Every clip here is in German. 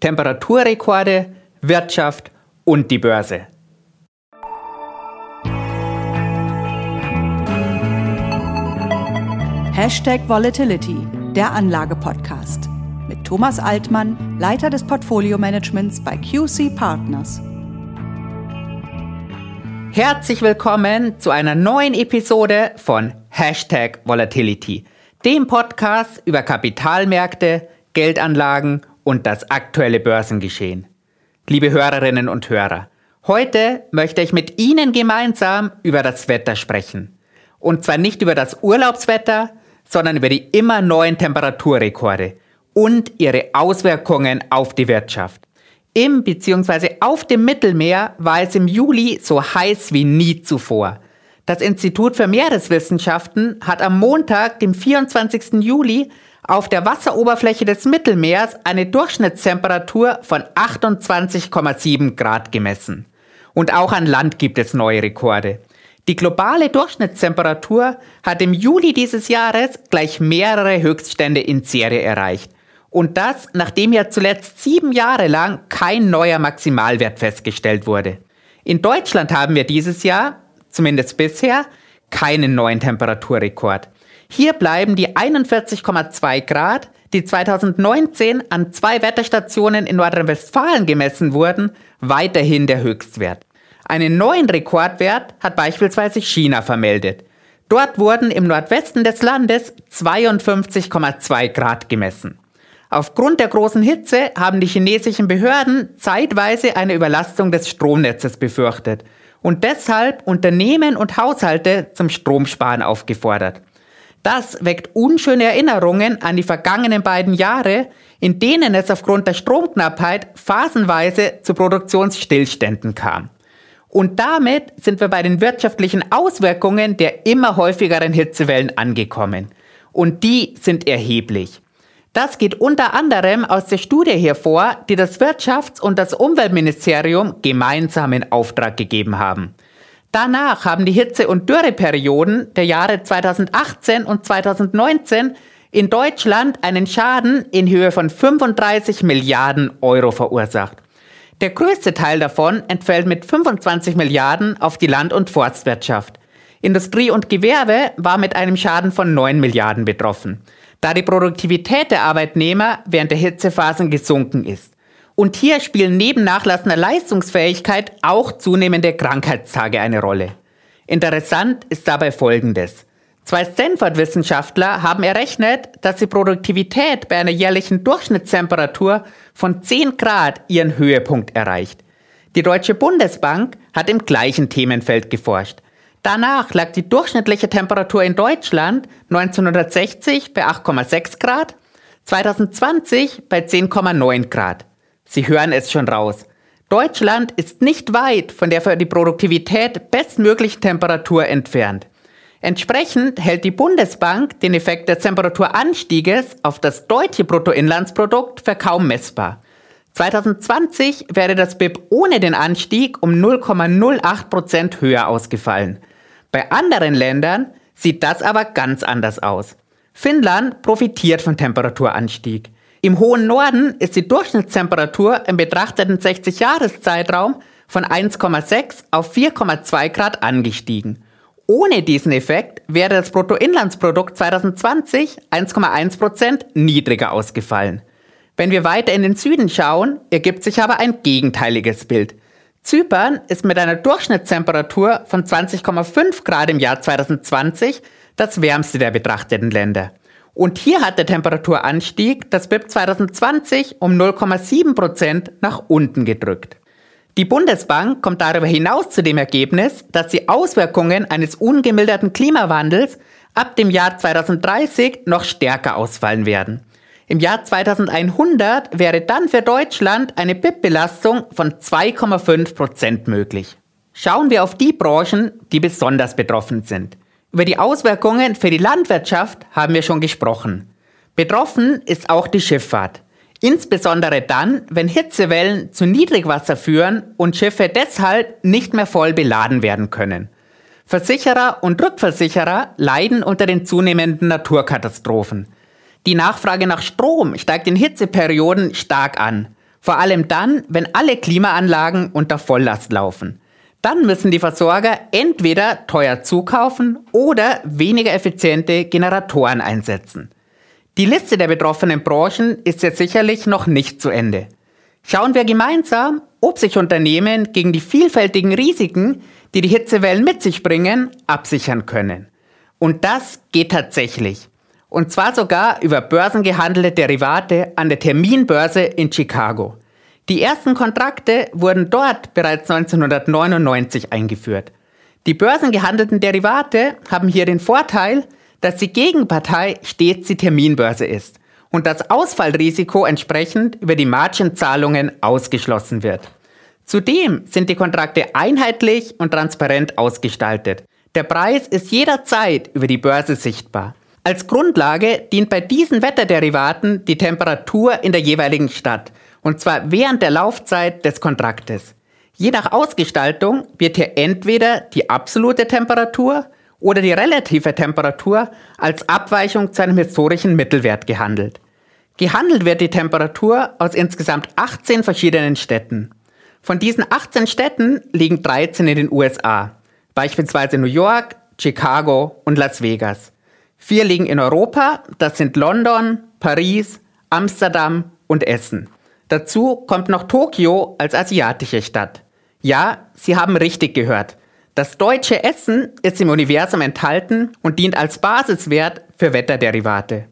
Temperaturrekorde, Wirtschaft und die Börse. Hashtag Volatility, der Anlage-Podcast. Mit Thomas Altmann, Leiter des Portfolio-Managements bei QC Partners. Herzlich willkommen zu einer neuen Episode von Hashtag Volatility, dem Podcast über Kapitalmärkte, Geldanlagen und das aktuelle Börsengeschehen. Liebe Hörerinnen und Hörer, heute möchte ich mit Ihnen gemeinsam über das Wetter sprechen. Und zwar nicht über das Urlaubswetter, sondern über die immer neuen Temperaturrekorde und ihre Auswirkungen auf die Wirtschaft. Im bzw. auf dem Mittelmeer war es im Juli so heiß wie nie zuvor. Das Institut für Meereswissenschaften hat am Montag, dem 24. Juli, auf der Wasseroberfläche des Mittelmeers eine Durchschnittstemperatur von 28,7 Grad gemessen. Und auch an Land gibt es neue Rekorde. Die globale Durchschnittstemperatur hat im Juli dieses Jahres gleich mehrere Höchststände in Serie erreicht. Und das, nachdem ja zuletzt sieben Jahre lang kein neuer Maximalwert festgestellt wurde. In Deutschland haben wir dieses Jahr, zumindest bisher, keinen neuen Temperaturrekord. Hier bleiben die 41,2 Grad, die 2019 an zwei Wetterstationen in Nordrhein-Westfalen gemessen wurden, weiterhin der Höchstwert. Einen neuen Rekordwert hat beispielsweise China vermeldet. Dort wurden im Nordwesten des Landes 52,2 Grad gemessen. Aufgrund der großen Hitze haben die chinesischen Behörden zeitweise eine Überlastung des Stromnetzes befürchtet und deshalb Unternehmen und Haushalte zum Stromsparen aufgefordert. Das weckt unschöne Erinnerungen an die vergangenen beiden Jahre, in denen es aufgrund der Stromknappheit phasenweise zu Produktionsstillständen kam. Und damit sind wir bei den wirtschaftlichen Auswirkungen der immer häufigeren Hitzewellen angekommen. Und die sind erheblich. Das geht unter anderem aus der Studie hervor, die das Wirtschafts- und das Umweltministerium gemeinsam in Auftrag gegeben haben. Danach haben die Hitze- und Dürreperioden der Jahre 2018 und 2019 in Deutschland einen Schaden in Höhe von 35 Milliarden Euro verursacht. Der größte Teil davon entfällt mit 25 Milliarden auf die Land- und Forstwirtschaft. Industrie und Gewerbe war mit einem Schaden von 9 Milliarden betroffen, da die Produktivität der Arbeitnehmer während der Hitzephasen gesunken ist. Und hier spielen neben nachlassender Leistungsfähigkeit auch zunehmende Krankheitstage eine Rolle. Interessant ist dabei Folgendes. Zwei Stanford-Wissenschaftler haben errechnet, dass die Produktivität bei einer jährlichen Durchschnittstemperatur von 10 Grad ihren Höhepunkt erreicht. Die Deutsche Bundesbank hat im gleichen Themenfeld geforscht. Danach lag die durchschnittliche Temperatur in Deutschland 1960 bei 8,6 Grad, 2020 bei 10,9 Grad. Sie hören es schon raus. Deutschland ist nicht weit von der für die Produktivität bestmöglichen Temperatur entfernt. Entsprechend hält die Bundesbank den Effekt des Temperaturanstieges auf das deutsche Bruttoinlandsprodukt für kaum messbar. 2020 wäre das BIP ohne den Anstieg um 0,08 Prozent höher ausgefallen. Bei anderen Ländern sieht das aber ganz anders aus. Finnland profitiert vom Temperaturanstieg. Im hohen Norden ist die Durchschnittstemperatur im betrachteten 60-Jahres-Zeitraum von 1,6 auf 4,2 Grad angestiegen. Ohne diesen Effekt wäre das Bruttoinlandsprodukt 2020 1,1 Prozent niedriger ausgefallen. Wenn wir weiter in den Süden schauen, ergibt sich aber ein gegenteiliges Bild. Zypern ist mit einer Durchschnittstemperatur von 20,5 Grad im Jahr 2020 das wärmste der betrachteten Länder. Und hier hat der Temperaturanstieg das BIP 2020 um 0,7 Prozent nach unten gedrückt. Die Bundesbank kommt darüber hinaus zu dem Ergebnis, dass die Auswirkungen eines ungemilderten Klimawandels ab dem Jahr 2030 noch stärker ausfallen werden. Im Jahr 2100 wäre dann für Deutschland eine BIP-Belastung von 2,5 Prozent möglich. Schauen wir auf die Branchen, die besonders betroffen sind. Über die Auswirkungen für die Landwirtschaft haben wir schon gesprochen. Betroffen ist auch die Schifffahrt. Insbesondere dann, wenn Hitzewellen zu Niedrigwasser führen und Schiffe deshalb nicht mehr voll beladen werden können. Versicherer und Rückversicherer leiden unter den zunehmenden Naturkatastrophen. Die Nachfrage nach Strom steigt in Hitzeperioden stark an. Vor allem dann, wenn alle Klimaanlagen unter Volllast laufen. Dann müssen die Versorger entweder teuer zukaufen oder weniger effiziente Generatoren einsetzen. Die Liste der betroffenen Branchen ist jetzt sicherlich noch nicht zu Ende. Schauen wir gemeinsam, ob sich Unternehmen gegen die vielfältigen Risiken, die die Hitzewellen mit sich bringen, absichern können. Und das geht tatsächlich. Und zwar sogar über börsengehandelte Derivate an der Terminbörse in Chicago. Die ersten Kontrakte wurden dort bereits 1999 eingeführt. Die börsengehandelten Derivate haben hier den Vorteil, dass die Gegenpartei stets die Terminbörse ist und das Ausfallrisiko entsprechend über die Margenzahlungen ausgeschlossen wird. Zudem sind die Kontrakte einheitlich und transparent ausgestaltet. Der Preis ist jederzeit über die Börse sichtbar. Als Grundlage dient bei diesen Wetterderivaten die Temperatur in der jeweiligen Stadt, und zwar während der Laufzeit des Kontraktes. Je nach Ausgestaltung wird hier entweder die absolute Temperatur oder die relative Temperatur als Abweichung zu einem historischen Mittelwert gehandelt. Gehandelt wird die Temperatur aus insgesamt 18 verschiedenen Städten. Von diesen 18 Städten liegen 13 in den USA, beispielsweise New York, Chicago und Las Vegas. Vier liegen in Europa, das sind London, Paris, Amsterdam und Essen. Dazu kommt noch Tokio als asiatische Stadt. Ja, Sie haben richtig gehört. Das deutsche Essen ist im Universum enthalten und dient als Basiswert für Wetterderivate.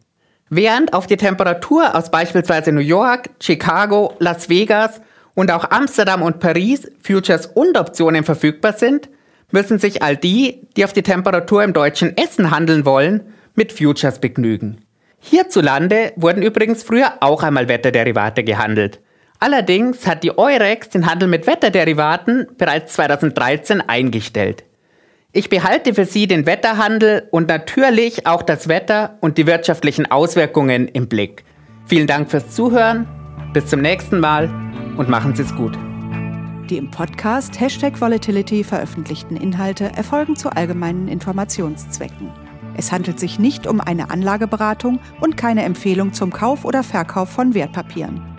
Während auf die Temperatur aus beispielsweise New York, Chicago, Las Vegas und auch Amsterdam und Paris Futures und Optionen verfügbar sind, müssen sich all die, die auf die Temperatur im deutschen Essen handeln wollen, mit Futures begnügen. Hierzulande wurden übrigens früher auch einmal Wetterderivate gehandelt. Allerdings hat die Eurex den Handel mit Wetterderivaten bereits 2013 eingestellt. Ich behalte für Sie den Wetterhandel und natürlich auch das Wetter und die wirtschaftlichen Auswirkungen im Blick. Vielen Dank fürs Zuhören, bis zum nächsten Mal und machen Sie es gut. Die im Podcast Hashtag Volatility veröffentlichten Inhalte erfolgen zu allgemeinen Informationszwecken. Es handelt sich nicht um eine Anlageberatung und keine Empfehlung zum Kauf oder Verkauf von Wertpapieren.